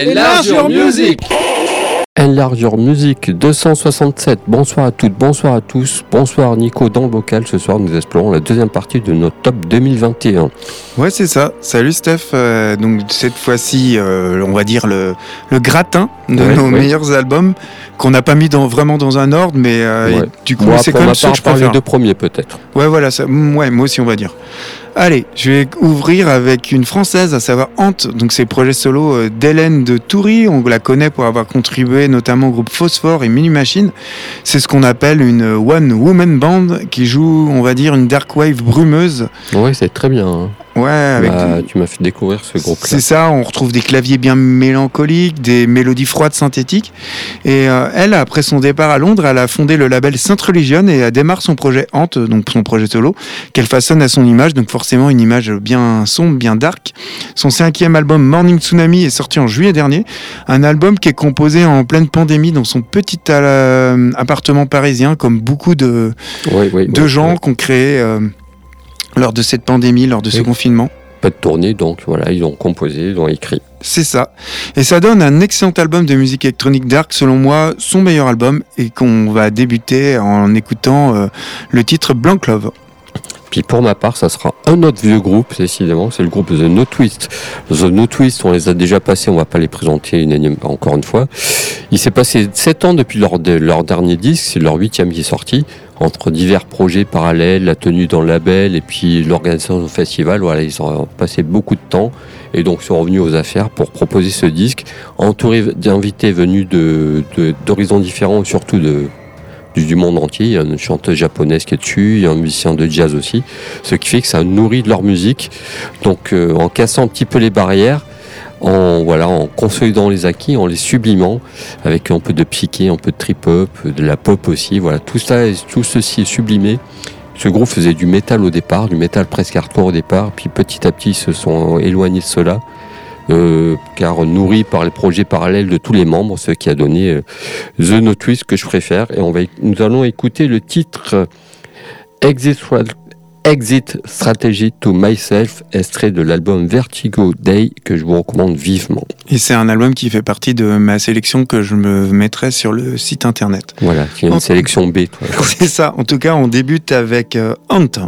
Enlarge your music Enlarge Your Music 267. Bonsoir à toutes, bonsoir à tous. Bonsoir Nico dans le vocal. Ce soir, nous explorons la deuxième partie de notre top 2021. Ouais, c'est ça. Salut Steph. Euh, donc cette fois-ci, euh, on va dire le, le gratin de Ouais, nos ouais. meilleurs albums qu'on n'a pas mis dans, vraiment dans un ordre, mais euh, Ouais. du coup, c'est quand même que je parle les préfère. deux premiers peut-être. Ouais, voilà, ça, mm, ouais, moi aussi, on va dire. Allez, je vais ouvrir avec une française, à savoir Hante. Donc, c'est le projet solo d'Hélène de Toury. On la connaît pour avoir contribué notamment au groupe Phosphore et Mini Machine. C'est ce qu'on appelle une one woman band qui joue, on va dire, une dark wave brumeuse. Oui, c'est très bien. hein. Ouais, avec Bah, Tu m'as fait découvrir ce groupe-là. c'est ça, on retrouve des claviers bien mélancoliques, des mélodies froides synthétiques. Et euh, elle, après son départ à Londres, elle a fondé le label Sainte Religion et elle démarre son projet Hante, donc son projet solo, qu'elle façonne à son image, donc forcément une image bien sombre, bien dark. Son cinquième album Morning Tsunami est sorti en juillet dernier, un album qui est composé en pleine pandémie dans son petit euh, appartement parisien, comme beaucoup de, Oui, oui, de gens oui. qui ont créé euh, lors de cette pandémie, lors de ce Oui. confinement. Pas de tournée, donc voilà, ils ont composé, ils ont écrit. C'est ça. Et ça donne un excellent album de musique électronique dark, selon moi, son meilleur album, et qu'on va débuter en écoutant euh, le titre Blanc Love. Puis pour ma part, ça sera un autre vieux groupe, décidément, c'est le groupe The No Twist. The No Twist, on les a déjà passés, on va pas les présenter une énième- encore une fois. Il s'est passé sept ans depuis leur, leur dernier disque, c'est leur huitième qui est sorti, entre divers projets parallèles, la tenue dans le label et puis l'organisation du festival. Ils ont passé beaucoup de temps et donc sont revenus aux affaires pour proposer ce disque, entouré d'invités venus d'horizons différents, surtout du monde entier. Il y a une chanteuse japonaise qui est dessus, il y a un musicien de jazz aussi, ce qui fait que ça nourrit de leur musique. Donc euh, en cassant un petit peu les barrières, en voilà, en consolidant les acquis, en les sublimant, avec un peu de psyché, un peu de trip-hop, de la pop aussi. Voilà, tout ça, tout ceci est sublimé. Ce groupe faisait du métal au départ, du métal presque hardcore au départ, puis petit à petit ils se sont éloignés de cela. euh, car nourris par les projets parallèles de tous les membres, ce qui a donné euh, The No Twist que je préfère. Et on va, nous allons écouter le titre euh, Exit, Exit Strategy to Myself, extrait de l'album Vertigo Day que je vous recommande vivement. Et c'est un album qui fait partie de ma sélection que je me mettrai sur le site internet. Voilà, c'est une Oh. sélection B. C'est ça. En tout cas, on débute avec euh, Hante.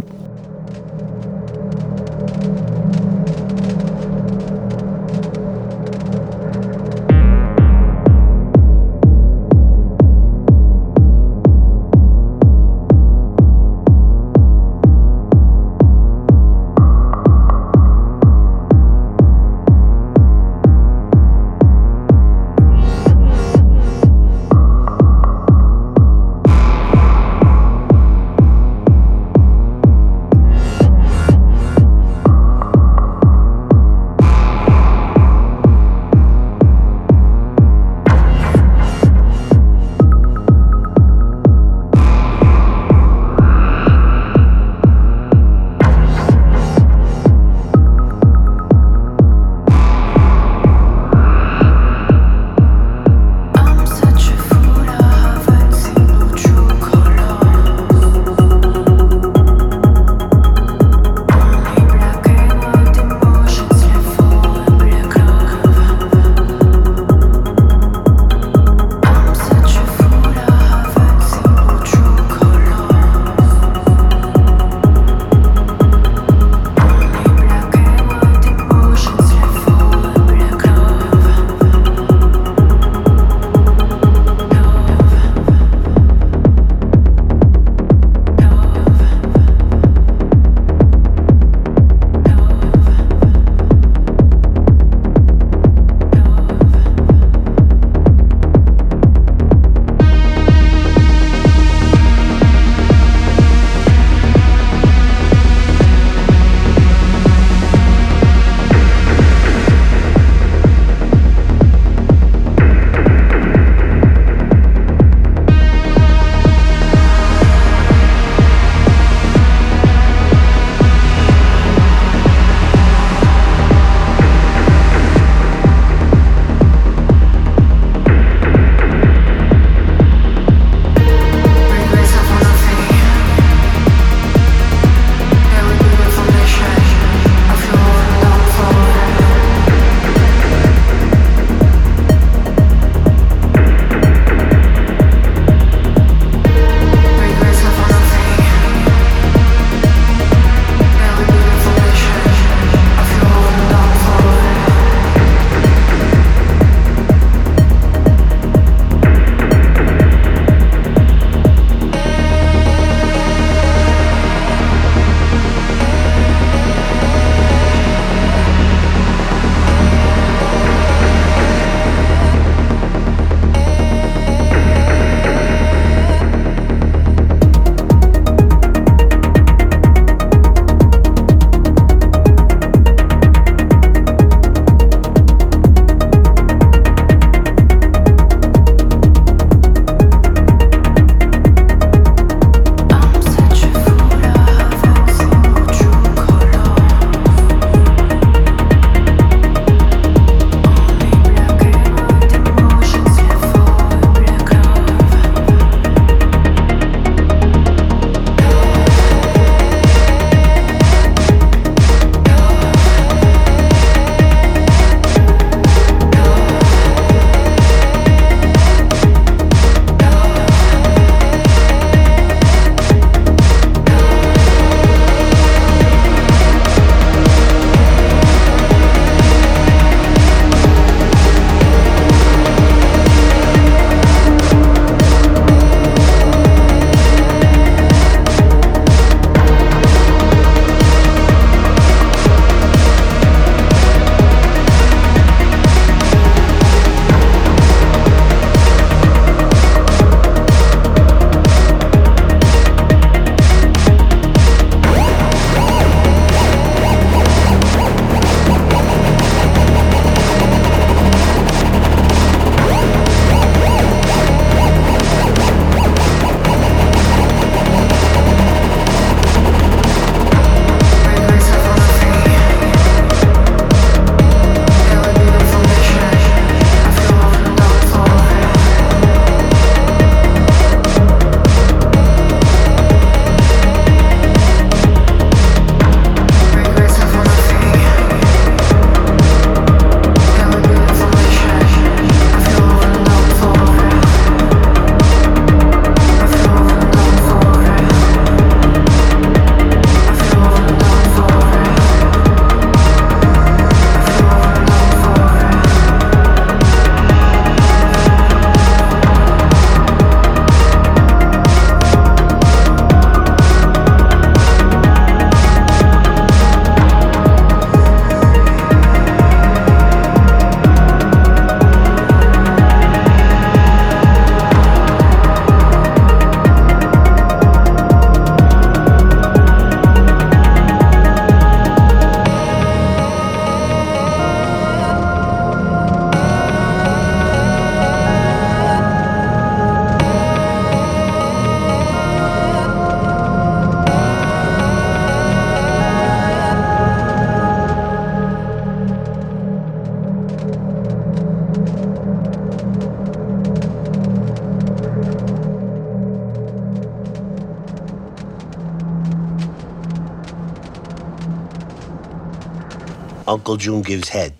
Uncle June gives head?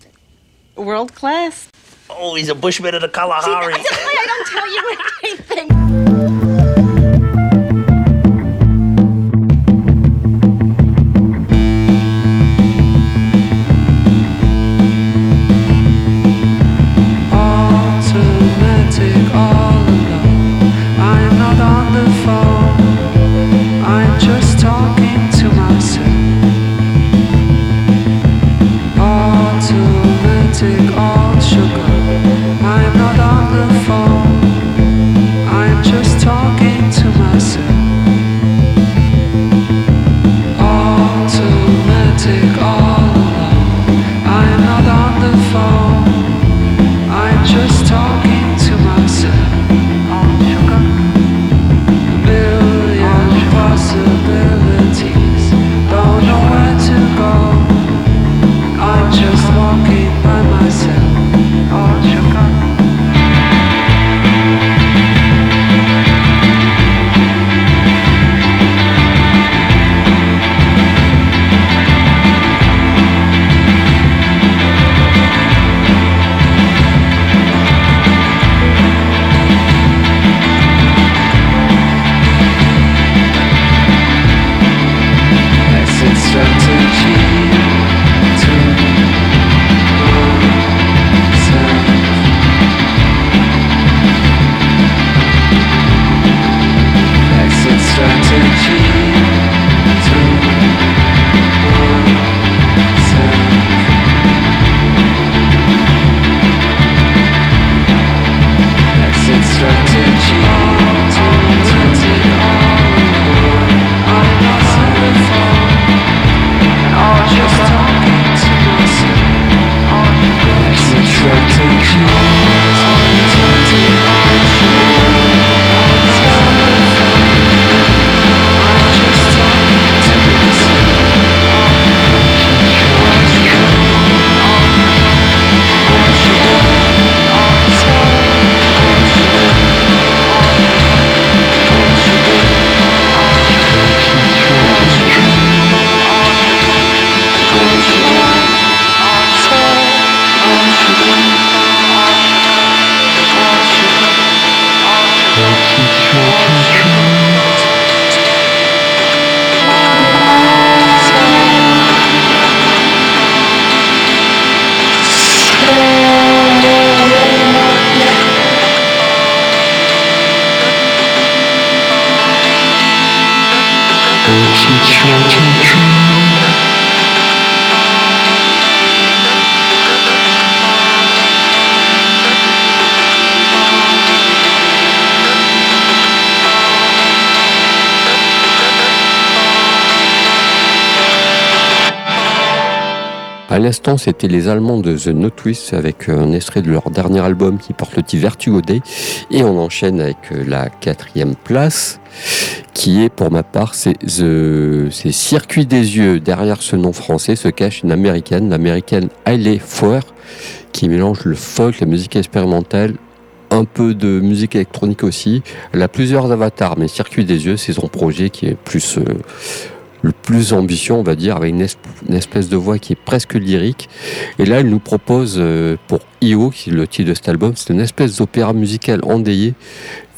World class. Oh, he's a bushman of the Kalahari. L'instant, c'était les Allemands de The No Twist avec euh, un extrait de leur dernier album qui porte le titre Vertigo Day. Et on enchaîne avec euh, la quatrième place qui est pour ma part, c'est Circuit des yeux. Derrière ce nom français se cache une américaine, l'américaine Hailey Foer, qui mélange le folk, la musique expérimentale, un peu de musique électronique aussi. Elle a plusieurs avatars, mais Circuit des yeux, c'est son projet qui est plus euh, le plus ambitieux, on va dire, avec une, es- une espèce de voix qui est presque lyrique. Et là, elle nous propose euh, pour Io, qui est le titre de cet album, c'est une espèce d'opéra musical endayé,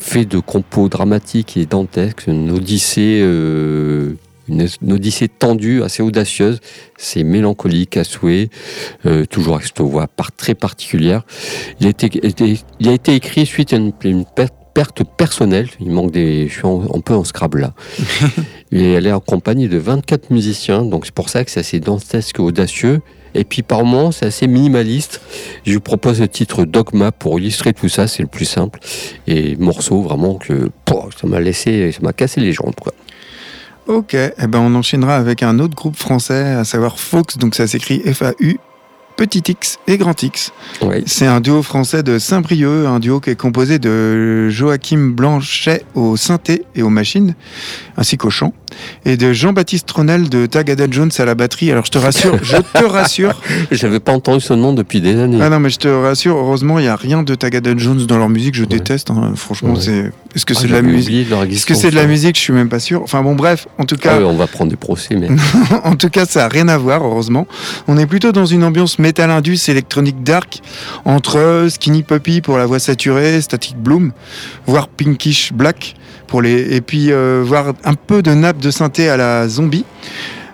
fait de compos dramatiques et dantesques, une odyssée, euh, une, odyssée tendue, assez audacieuse. C'est mélancolique à euh, toujours avec cette voix très particulière. Il a été, il écrit suite à une, perte personnelle, il manque des, je suis un peu en scrabble là. Et elle est accompagnée de 24 musiciens, donc c'est pour ça que c'est assez dantesque audacieux. Et puis par moments, c'est assez minimaliste. Je vous propose le titre Dogma pour illustrer tout ça, c'est le plus simple. Et morceau vraiment que ça m'a laissé, ça m'a cassé les jambes. Quoi. Ok, eh ben on enchaînera avec un autre groupe français, à savoir Fox, donc ça s'écrit F-A-U, Petit X et Grand X. C'est un duo français de Saint-Brieuc, un duo qui est composé de Joachim Blanchet au synthé et aux machines, ainsi qu'au chant. et de Jean-Baptiste Tronel de Tagada Jones à la batterie. Alors je te rassure, je te rassure. J'avais pas entendu ce nom depuis des années. Ah non, mais je te rassure, heureusement, il n'y a rien de Tagada Jones dans leur musique, je déteste. hein. Franchement, Ouais. c'est. Est-ce que Ah, c'est de la musique Est-ce que c'est de la musique Je suis même pas sûr. Enfin bon, bref, en tout cas. Ah on va prendre des procès, mais en tout cas, ça n'a rien à voir, heureusement. On est plutôt dans une ambiance metal indus électronique dark, entre Skinny Puppy pour la voix saturée, Static Bloom, voire Pinkish Black, pour les... et puis euh, voire un peu de nappe de synthé à la zombie.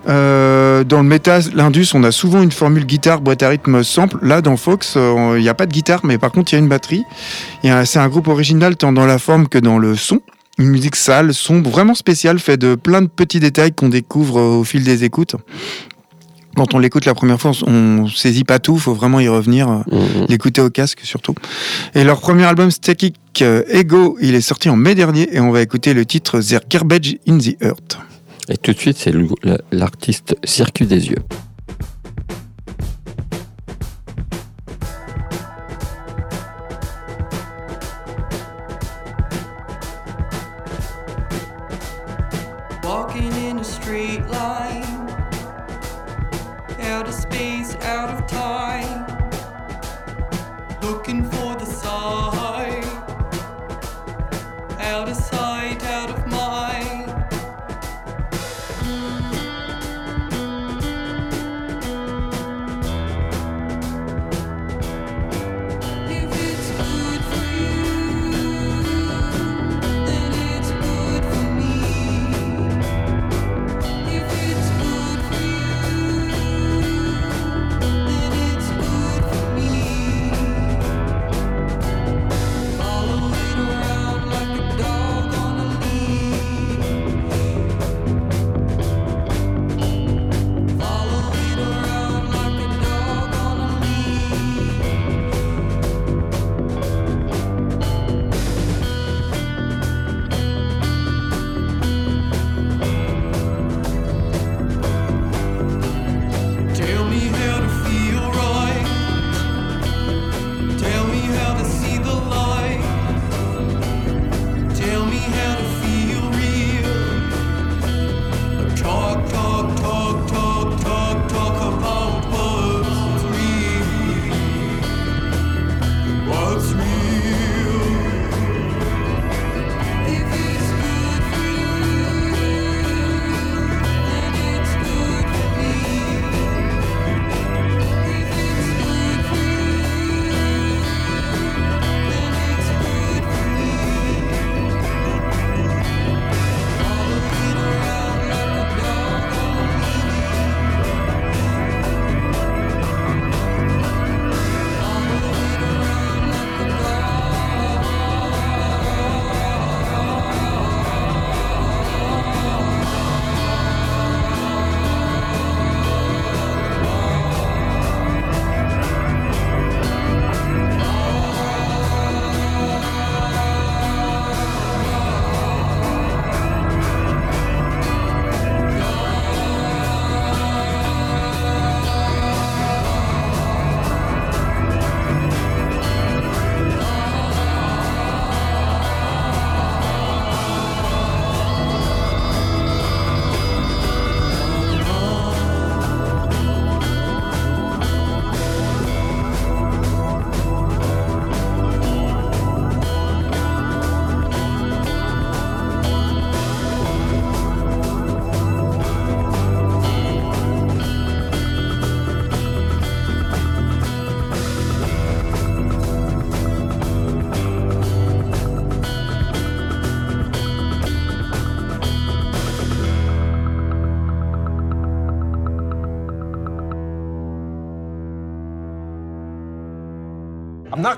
Euh, dans le métal, l'indus, on a souvent une formule guitare, boîte à rythme, sample. Là, dans Fox, euh, il n'y a pas de guitare, mais par contre, il y a une batterie. Il C'est un groupe original tant dans la forme que dans le son. Une musique sale, sombre, vraiment spéciale, fait de plein de petits détails qu'on découvre au fil des écoutes. Quand on l'écoute la première fois, on saisit pas tout, faut vraiment y revenir, euh, mm. l'écouter au casque surtout. Et leur premier album, Static euh, Ego, il est sorti en mai dernier et on va écouter le titre Their Garbage in the Earth. Et tout de suite, c'est l'artiste Circuit des yeux. Looking for the sign, out of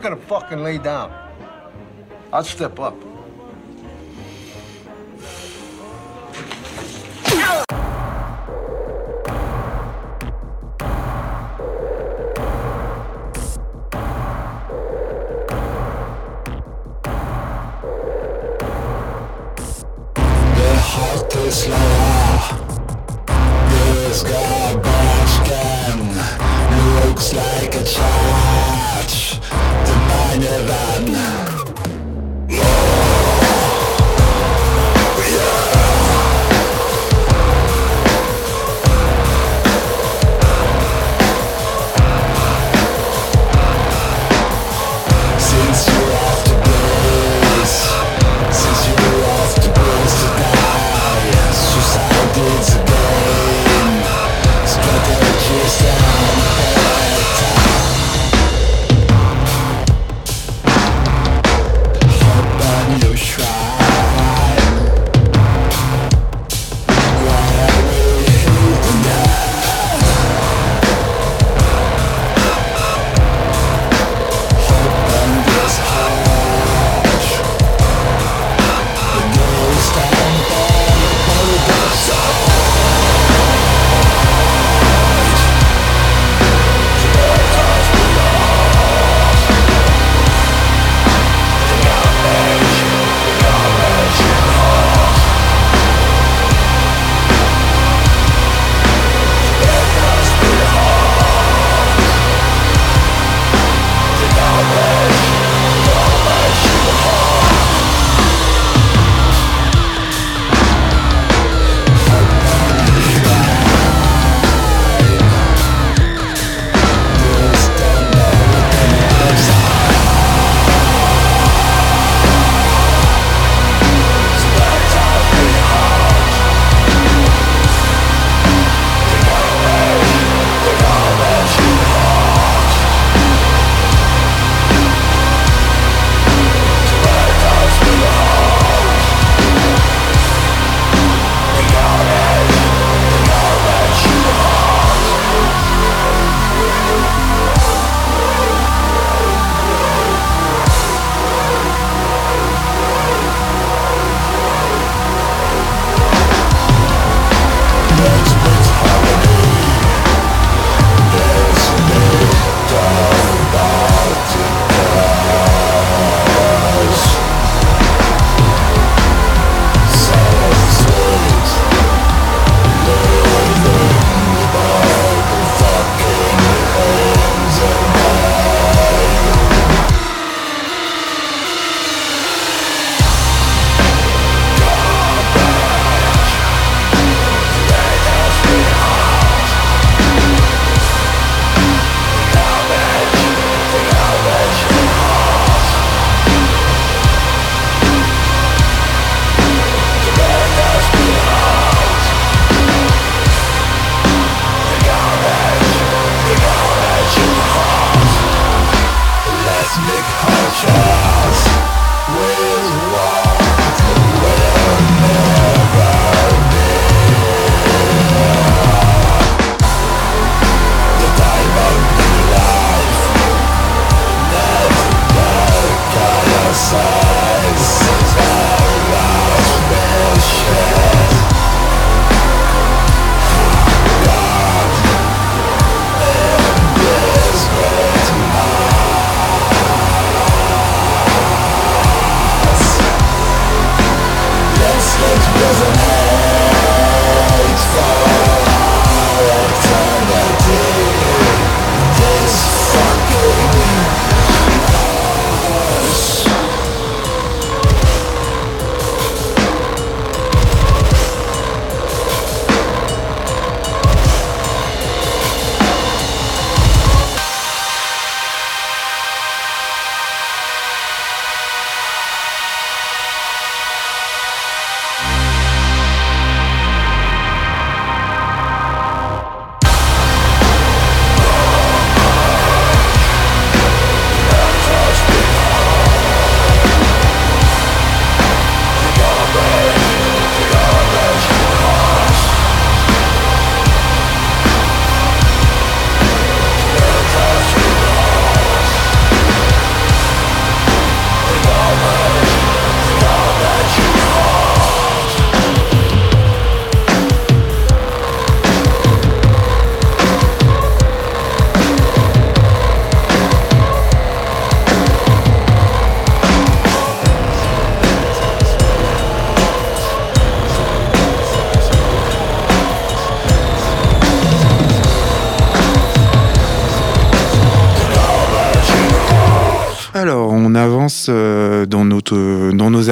not gonna fucking lay down. I'll step up.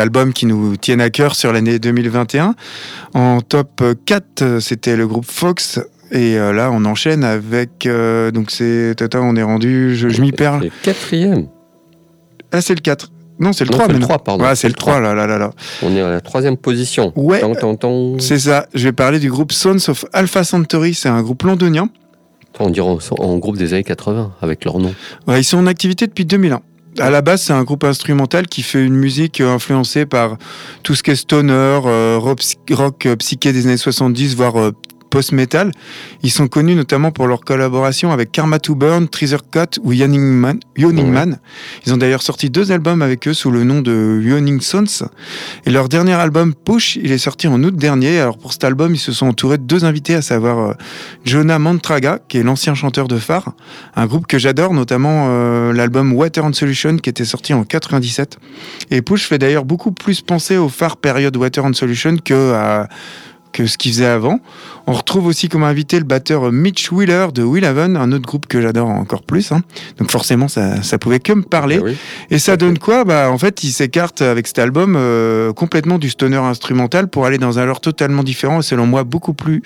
Albums qui nous tiennent à cœur sur l'année 2021. En top 4, euh, c'était le groupe Fox. Et euh, là, on enchaîne avec. euh, donc, c'est. Tata, on est rendu. Je, je m'y perds. C'est le quatrième. Ah, c'est le 4. Non, c'est le Non, 3 c'est le maintenant. 3, pardon. Ouais, c'est le 3, là, là, là, là. On est à la troisième position. Ouais. C'est ça. Je vais parler du groupe Sons of Alpha Centauri. C'est un groupe londonien. On dirait en, en groupe des années 80, avec leur nom. Ouais, ils sont en activité depuis 2001. À la base, c'est un groupe instrumental qui fait une musique euh, influencée par tout ce qui est stoner, euh, rock, euh, psyché des années 70, voire post-metal. Ils sont connus notamment pour leur collaboration avec Karma to Burn, Treasure Cut ou Yawning Man. Yawning Ouais. Man. Ils ont d'ailleurs sorti deux albums avec eux sous le nom de Yawning Sons. Et leur dernier album, Push, il est sorti en août dernier. Alors pour cet album, ils se sont entourés de deux invités, à savoir euh, Jonah Mantraga, qui est l'ancien chanteur de Phare, un groupe que j'adore, notamment euh, l'album Water and Solution qui était sorti en 97. Et Push fait d'ailleurs beaucoup plus penser au Phare période Water and Solution que à que ce qu'il faisait avant. On retrouve aussi comme invité le batteur Mitch Wheeler de Willhaven, un autre groupe que j'adore encore plus. hein. Donc forcément, ça, ça pouvait que me parler. Ah oui. Et ça donne quoi? Bah en fait, il s'écarte avec cet album euh, complètement du stoner instrumental pour aller dans un genre totalement différent et selon moi beaucoup plus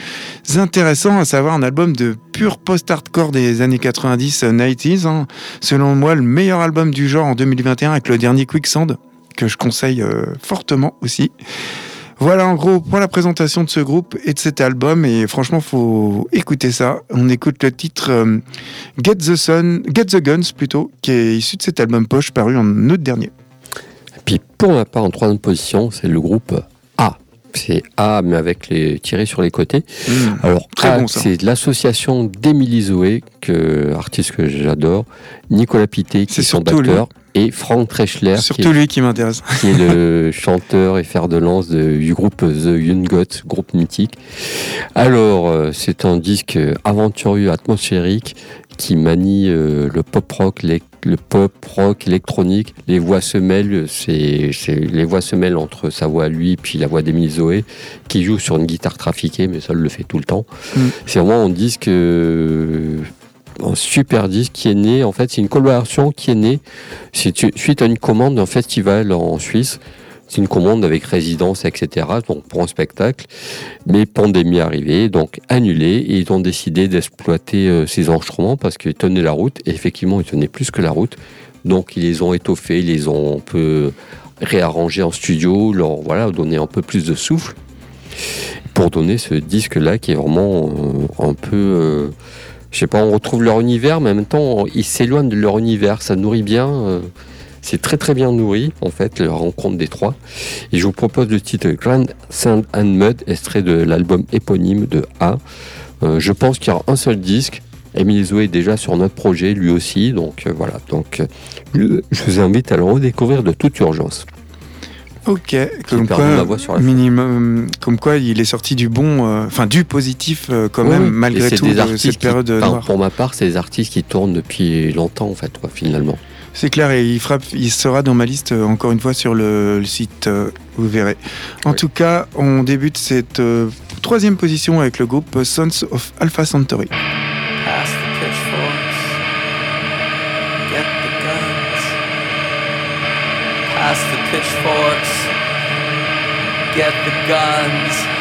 intéressant, à savoir un album de pur post-hardcore des années 90, euh, 90s. hein. Selon moi, le meilleur album du genre en 2021 avec le dernier Quicksand que je conseille euh, fortement aussi. Voilà en gros pour la présentation de ce groupe et de cet album et franchement faut écouter ça. On écoute le titre euh, Get the Sun, Get the Guns plutôt, qui est issu de cet album poche paru en août dernier. Puis pour ma part, en troisième position, c'est le groupe. C'est A, mais avec les tirés sur les côtés. Alors, Mmh. Très A, bon, ça. c'est l'association d'Émilie Zoé, que, artiste que j'adore, Nicolas Pité, qui est son batteur, et Frank Treschler, qui Surtout est, lui qui m'intéresse. qui est le chanteur et fer de lance de- du groupe The Young Gods, groupe mythique. Alors, euh, c'est un disque aventurieux, atmosphérique, qui manie euh, le pop rock, le pop rock électronique. Les voix se mêlent, c'est les voix se mêlent entre sa voix à lui puis la voix d'Emile Zoé, qui joue sur une guitare trafiquée, mais ça le fait tout le temps. Mm. C'est vraiment un disque, euh, un super disque qui est né. En fait, c'est une collaboration qui est née suite à une commande d'un festival en Suisse. C'est une commande avec résidence, etc. Donc pour un spectacle. Mais pandémie arrivée, donc annulé. Et ils ont décidé d'exploiter euh, ces enregistrements parce qu'ils tenaient la route. Et effectivement, ils tenaient plus que la route. Donc ils les ont étoffés, ils les ont un peu réarrangés en studio, leur voilà, donné un peu plus de souffle pour donner ce disque-là qui est vraiment euh, un peu. euh, je sais pas, on retrouve leur univers, mais en même temps, ils s'éloignent de leur univers. Ça nourrit bien. C'est très très bien nourri, en fait, la rencontre des trois. Et je vous propose le titre Grand Sand and Mud, extrait de l'album éponyme de A. Euh, je pense qu'il y aura un seul disque. Emile Zoé est déjà sur notre projet, lui aussi. Donc euh, voilà. Donc euh, je vous invite à le redécouvrir de toute urgence. Ok, comme quoi, ma voix sur la minimum, comme quoi il est sorti du bon, euh, enfin du positif euh, quand Oui, même, oui. Malgré tout, de cette qui- période enfin, noire. Pour ma part, c'est des artistes qui tournent depuis longtemps, en fait, quoi, finalement. C'est clair, et il, frappe, il sera dans ma liste euh, encore une fois sur le, le site, euh, vous verrez. En Oui. tout cas, on débute cette euh, troisième position avec le groupe Sons of Alpha Centauri. Pass the pitchforks. Get the guns.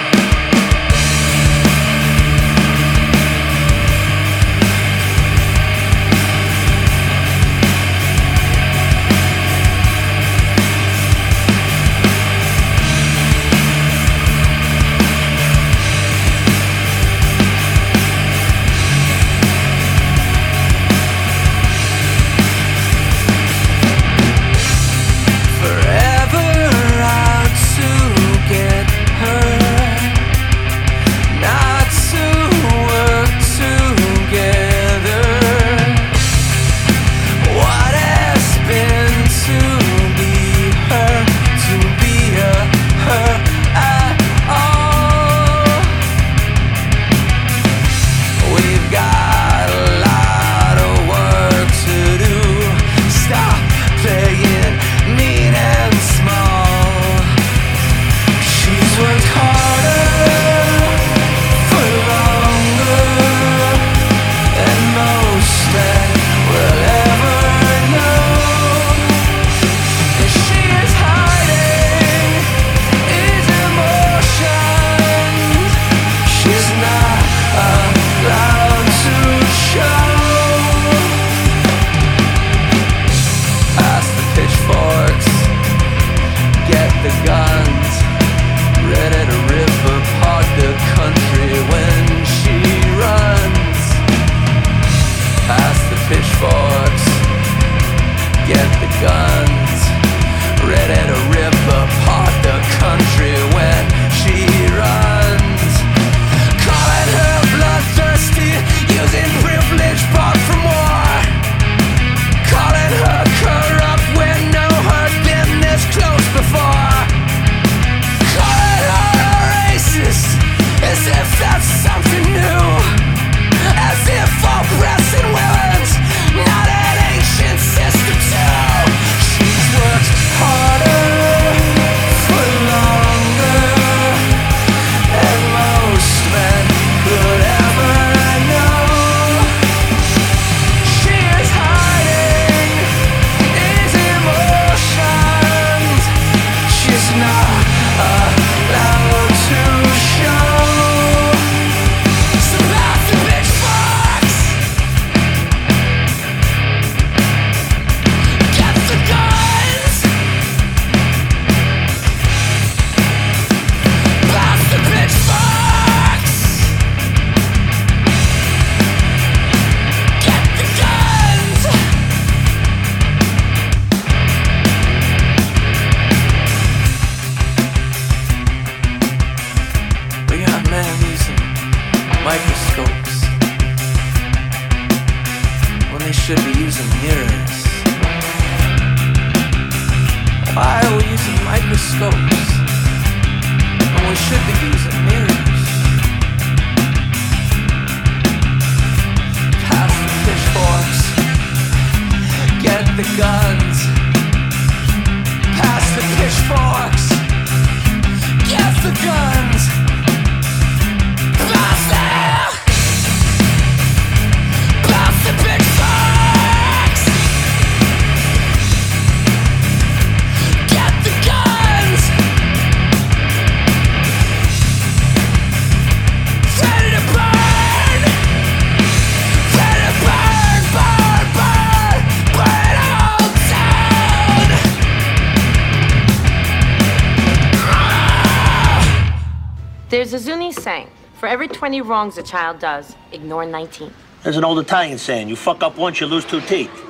For every 20 wrongs a child does, ignore 19. There's an old Italian saying, you fuck up once, you lose two teeth.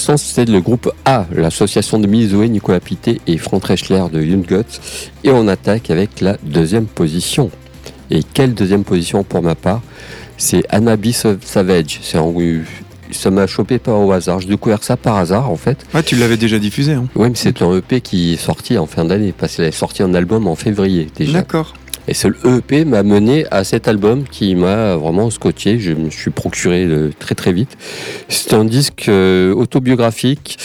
L'instant, c'était le groupe A, l'association de Mizoé, Nicolas Pité et Frank Reschler de Young Guts. Et on attaque avec la deuxième position. Et quelle deuxième position pour ma part? C'est Anabi Savage. C'est en- Ça m'a chopé pas au hasard. J'ai découvert ça par hasard en fait. Ouais, tu l'avais déjà diffusé. Hein. Oui, mais c'est un EP qui est sorti en fin d'année, parce qu'il est sorti un album en février déjà. D'accord. Et ce EP m'a mené à cet album qui m'a vraiment scotché. Je me suis procuré très très vite. C'est un disque euh, autobiographique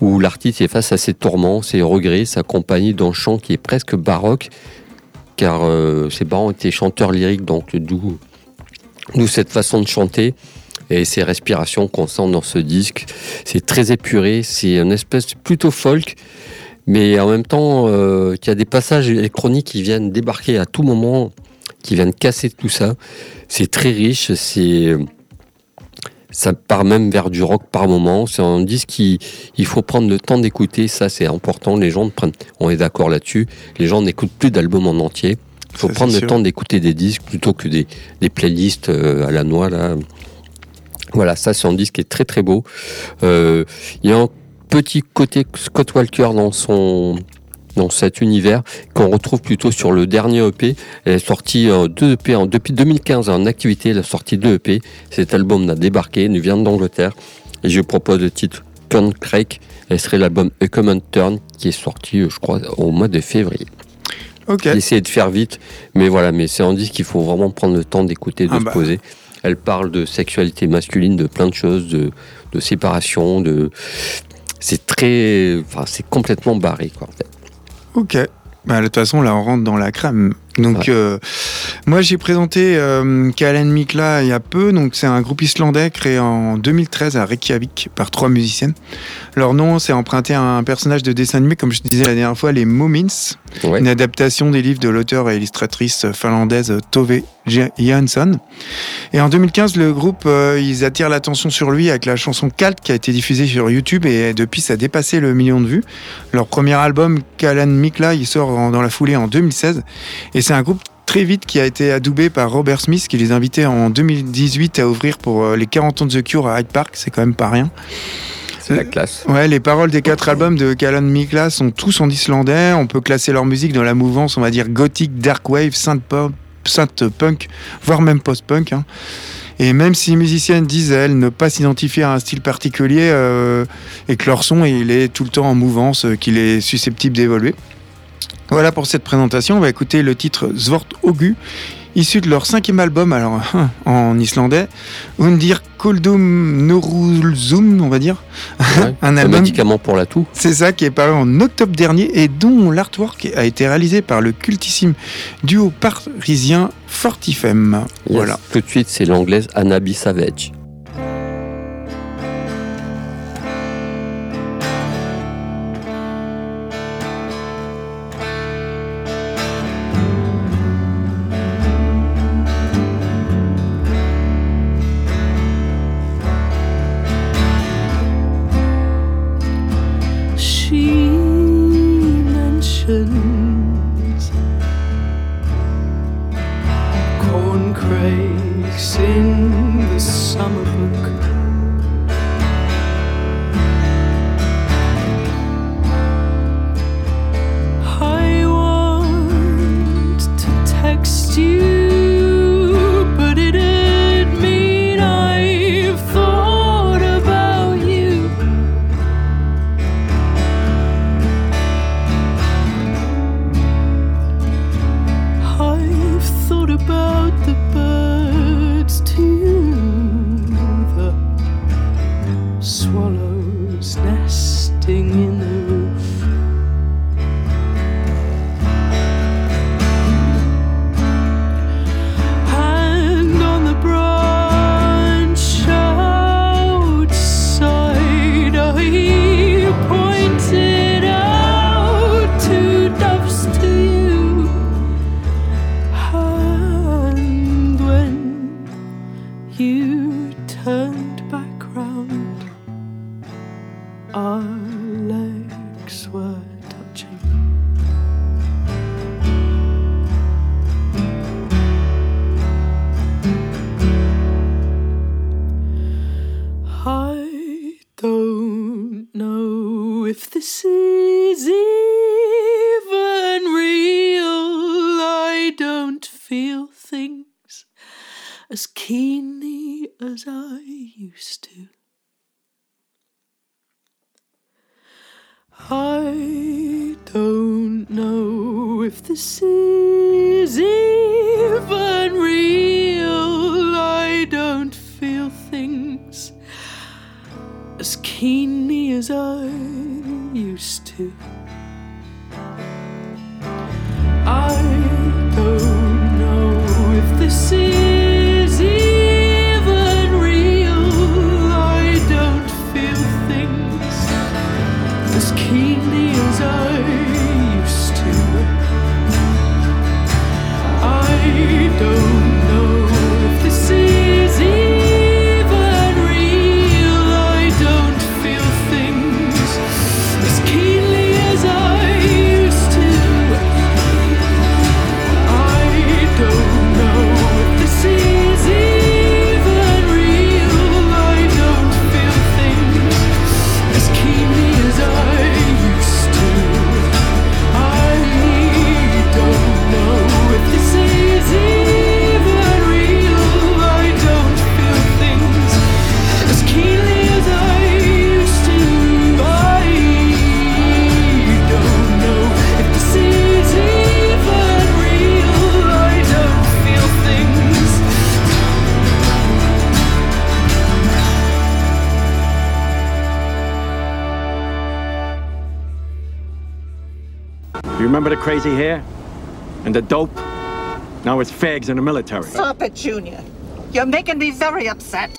où l'artiste est face à ses tourments, ses regrets, s'accompagne d'un chant qui est presque baroque, car euh, ses parents étaient chanteurs lyriques, donc d'où cette façon de chanter et ces respirations qu'on sent dans ce disque. C'est très épuré, c'est une espèce plutôt folk, mais en même temps, euh, il y a des passages électroniques qui viennent débarquer à tout moment, qui viennent casser tout ça. C'est très riche, c'est ça part même vers du rock par moment. C'est un disque qui, il faut prendre le temps d'écouter. Ça, c'est important. Les gens prennent, on est d'accord là-dessus. Les gens n'écoutent plus d'albums en entier. Il faut Ça, prendre le sûr. temps d'écouter des disques plutôt que des, des playlists euh, à la noix là. Voilà, ça c'est un disque qui est très très beau. Euh, il y a un petit côté Scott Walker dans son dans cet univers qu'on retrouve plutôt sur le dernier EP. Elle est sortie euh, deux EP en, depuis 2015 en activité. Elle a sorti deux EP. Cet album a débarqué, il nous vient d'Angleterre. Et je propose le titre Turn Craig. Elle serait l'album A Common Turn qui est sorti, euh, je crois, au mois de février. Ok. J'ai essayé de faire vite, mais voilà, mais c'est un disque qu'il faut vraiment prendre le temps d'écouter, de Ah se bah. poser. Elle parle de sexualité masculine, de plein de choses, de, de séparation, de. C'est très. Enfin, c'est complètement barré, quoi. en fait. Ok. Bah, de toute façon, là, on rentre dans la crème. Donc, Ouais. euh, moi, j'ai présenté euh, Kalen Mikla il y a peu. Donc, c'est un groupe islandais créé en 2013 à Reykjavik par trois musiciennes. Leur nom, c'est emprunté à un personnage de dessin animé, comme je disais la dernière fois, les Moomins. Ouais. Une adaptation des livres de l'auteur et illustratrice finlandaise Tove Jansson. Et en 2015, le groupe, euh, ils attirent l'attention sur lui avec la chanson Calt qui a été diffusée sur YouTube et depuis, ça a dépassé le million de vues. Leur premier album, Kalan Mikla, il sort en- dans la foulée en 2016. Et c'est un groupe très vite qui a été adoubé par Robert Smith qui les invitait en 2018 à ouvrir pour euh, les 40 ans de The Cure à Hyde Park. C'est quand même pas rien. C'est la classe. Ouais, les paroles des quatre albums de Kalan Mikla sont tous en islandais. On peut classer leur musique dans la mouvance, on va dire gothique, dark wave, synth pop, synth punk, voire même post-punk. hein. Et même si les musiciennes disent elles ne pas s'identifier à un style particulier euh, et que leur son il est tout le temps en mouvance, euh, qu'il est susceptible d'évoluer. Voilà pour cette présentation. On va écouter le titre Svort Ogu, issu de leur cinquième album, alors en islandais, Undir Kuldum Norulzum, on va dire. Ouais. Un Un album- médicament pour la toux. C'est ça qui est paru en octobre dernier et dont l'artwork a été réalisé par le cultissime duo parisien Fortifem. Yes. Voilà. Tout de suite, c'est l'anglaise Anabi Savage. used to. I don't know if this is even real. I don't feel things as keenly as I used to. I crazy hair and the dope. Now it's fags in the military. Stop it, Junior. You're making me very upset.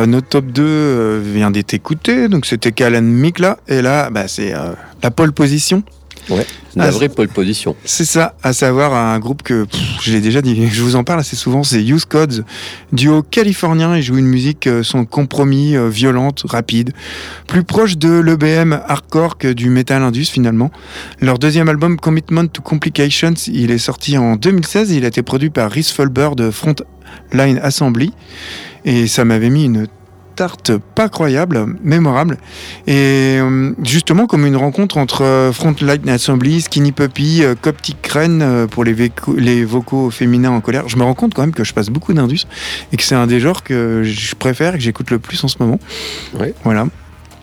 Alors, euh, notre top 2 euh, vient d'être écouté, donc c'était Kalen Mikla, et là, bah, c'est euh, la pole position. Ouais, la Ah, vraie pole position. C'est ça, à savoir un groupe que pff, je l'ai déjà dit, je vous en parle assez souvent, c'est Use Codes, duo californien. Ils jouent une musique sans compromis, violente, rapide, plus proche de l'EBM hardcore que du metal indus finalement. Leur deuxième album Commitment to Complications, il est sorti en 2016. Il a été produit par Rhys Fulber de Frontline Assembly et ça m'avait mis une tarte pas croyable, mémorable. Et euh, justement, comme une rencontre entre euh, Frontline Assembly, Skinny Puppy, euh, Coptic Crane pour les, véco- les vocaux féminins en colère, je me rends compte quand même que je passe beaucoup d'Indus et que c'est un des genres que je préfère et que j'écoute le plus en ce moment. Ouais. Voilà.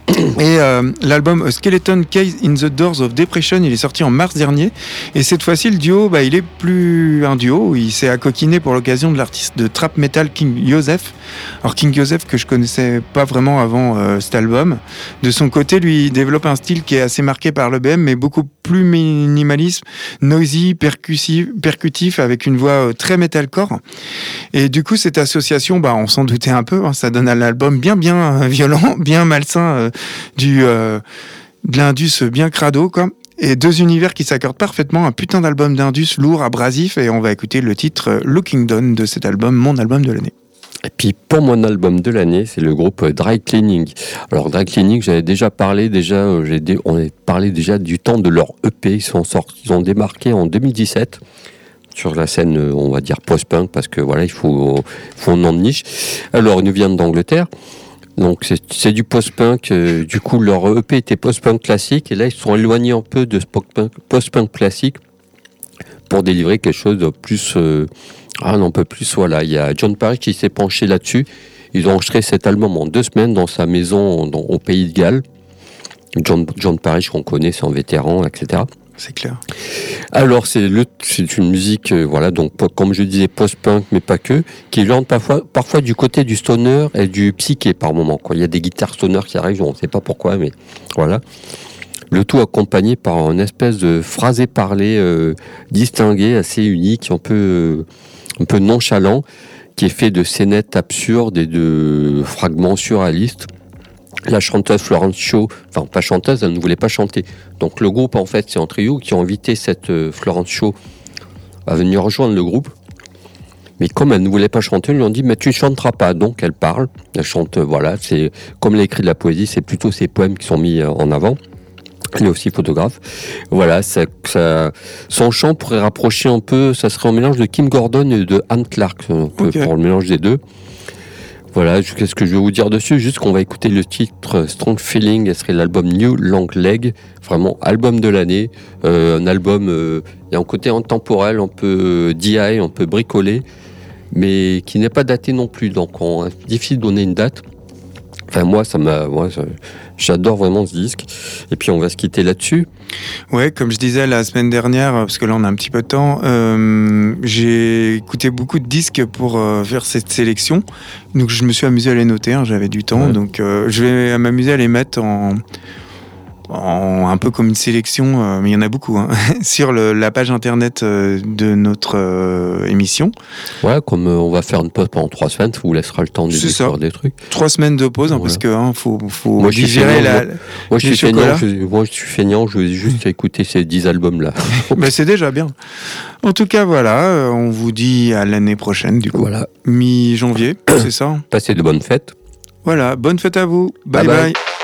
Et euh, l'album Skeleton Case in the Doors of Depression, il est sorti en mars dernier. Et cette fois-ci, le duo, bah, il est plus un duo. Il s'est accoquiné pour l'occasion de l'artiste de trap metal King Joseph. Alors King Joseph que je connaissais pas vraiment avant euh, cet album. De son côté, lui, il développe un style qui est assez marqué par l'EBM, mais beaucoup plus minimaliste, noisy, percussif, percutif, avec une voix euh, très metalcore. Et du coup, cette association, bah, on s'en doutait un peu, hein, ça donne à l'album bien, bien euh, violent, bien malsain, du, euh, de l'indus bien crado, quoi. Et deux univers qui s'accordent parfaitement, un putain d'album d'indus lourd, abrasif, et on va écouter le titre euh, Looking Down de cet album, mon album de l'année. Et puis pour mon album de l'année, c'est le groupe euh, Dry Cleaning. Alors Dry Cleaning, j'avais déjà parlé déjà, j'ai on a parlé déjà du temps de leur EP. Ils sont sortis, ils ont démarqué en 2017 sur la scène, on va dire post-punk, parce que voilà, il faut, faut un nom de niche. Alors ils nous viennent d'Angleterre. Donc c'est du post-punk. euh, du coup, leur EP était post-punk classique, et là ils se sont éloignés un peu de ce post-punk classique pour délivrer quelque chose de plus euh, ah non, un peu plus voilà. Il y a John Parrish qui s'est penché là-dessus. Ils ont enregistré cet album en deux semaines dans sa maison au pays de Galles. John, John Parrish qu'on connaît c'est un vétéran etc C'est clair. alors c'est une musique euh, voilà donc comme je disais post-punk mais pas que qui lente parfois parfois du côté du stoner et du psyché par moment quoi il y a des guitares stoner qui arrivent on ne sait pas pourquoi mais voilà le tout accompagné par une espèce de phrasé parlé euh, distingué, assez unique, un peu, euh, un peu nonchalant, qui est fait de scénettes absurdes et de fragments surréalistes. La chanteuse Florence Shaw, enfin pas chanteuse, elle ne voulait pas chanter. Donc le groupe en fait c'est un trio qui a invité cette euh, Florence Shaw à venir rejoindre le groupe. Mais comme elle ne voulait pas chanter, ils lui ont dit mais tu ne chanteras pas. Donc elle parle, elle chante, euh, voilà, c'est comme elle écrit de la poésie, c'est plutôt ses poèmes qui sont mis euh, en avant. Elle est aussi photographe. Voilà, ça, ça- son chant pourrait rapprocher un peu, ça serait un mélange de Kim Gordon et de Anne Clark, un peu Ok. pour le mélange des deux. Voilà, qu'est-ce que je vais vous dire dessus? Juste qu'on va écouter le titre Strong Feeling, ce serait l'album New Long Leg, vraiment album de l'année, euh, un album, euh, il y a un côté intemporel, un peu DI, un peu bricolé, mais qui n'est pas daté non plus, donc on, difficile de donner une date. Enfin moi, ça m'a, j'adore vraiment ce disque. Et puis on va se quitter là-dessus. Ouais, comme je disais la semaine dernière, parce que là on a un petit peu de temps, euh, j'ai écouté beaucoup de disques pour euh, faire cette sélection. Donc je me suis amusé à les noter, hein, j'avais du temps. Ouais. Donc euh, je vais m'amuser à les mettre en, en un peu comme une sélection, euh, mais il y en a beaucoup, hein, sur le- la page internet euh, de notre euh, émission. Ouais, comme on va faire une pause pendant trois semaines, ça vous laissera le temps de découvrir des trucs. Trois semaines de pause, hein, Voilà. parce que hein, faut, faut Moi, je suis digérer la. moi. Je suis feignant, je, moi, je suis feignant, je vais juste écouter ces dix albums-là. Bah, c'est déjà bien. En tout cas, voilà, on vous dit à l'année prochaine, du coup. Voilà. Mi-janvier, c'est ça Passez de bonnes fêtes. Voilà, bonne fête à vous. bye. Bye bye. bye.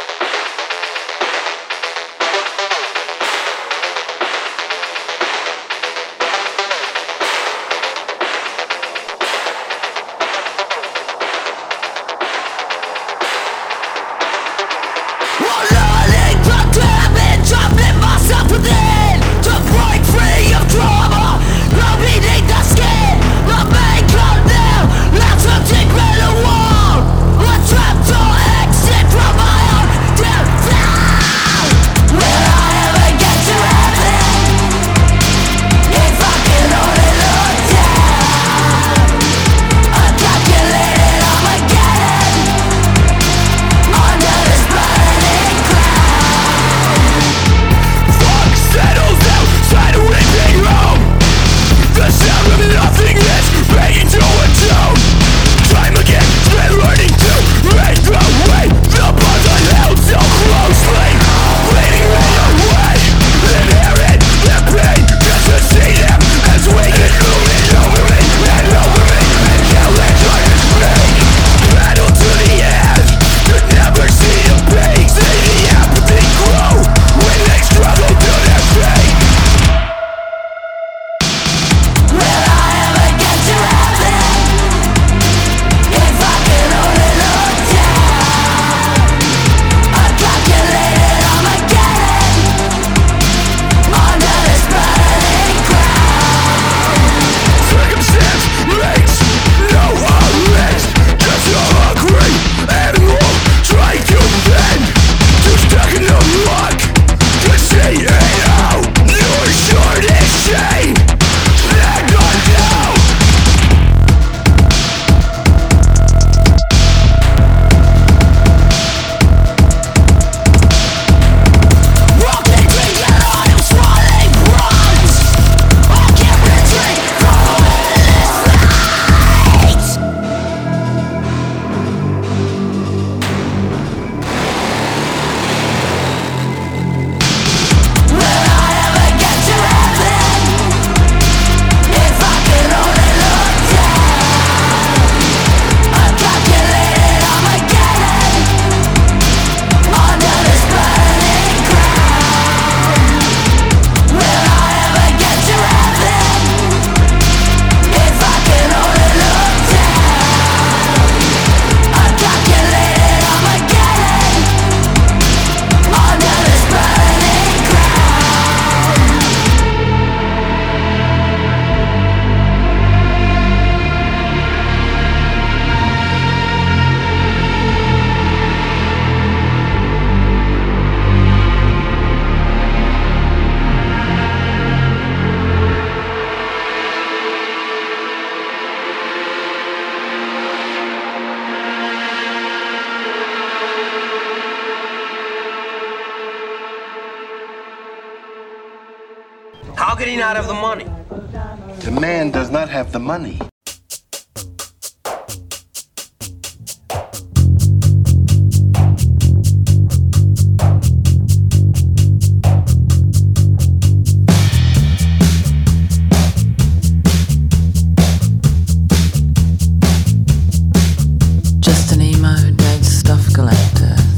money.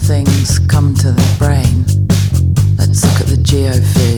Things come to the brain. Let's look at the geofield.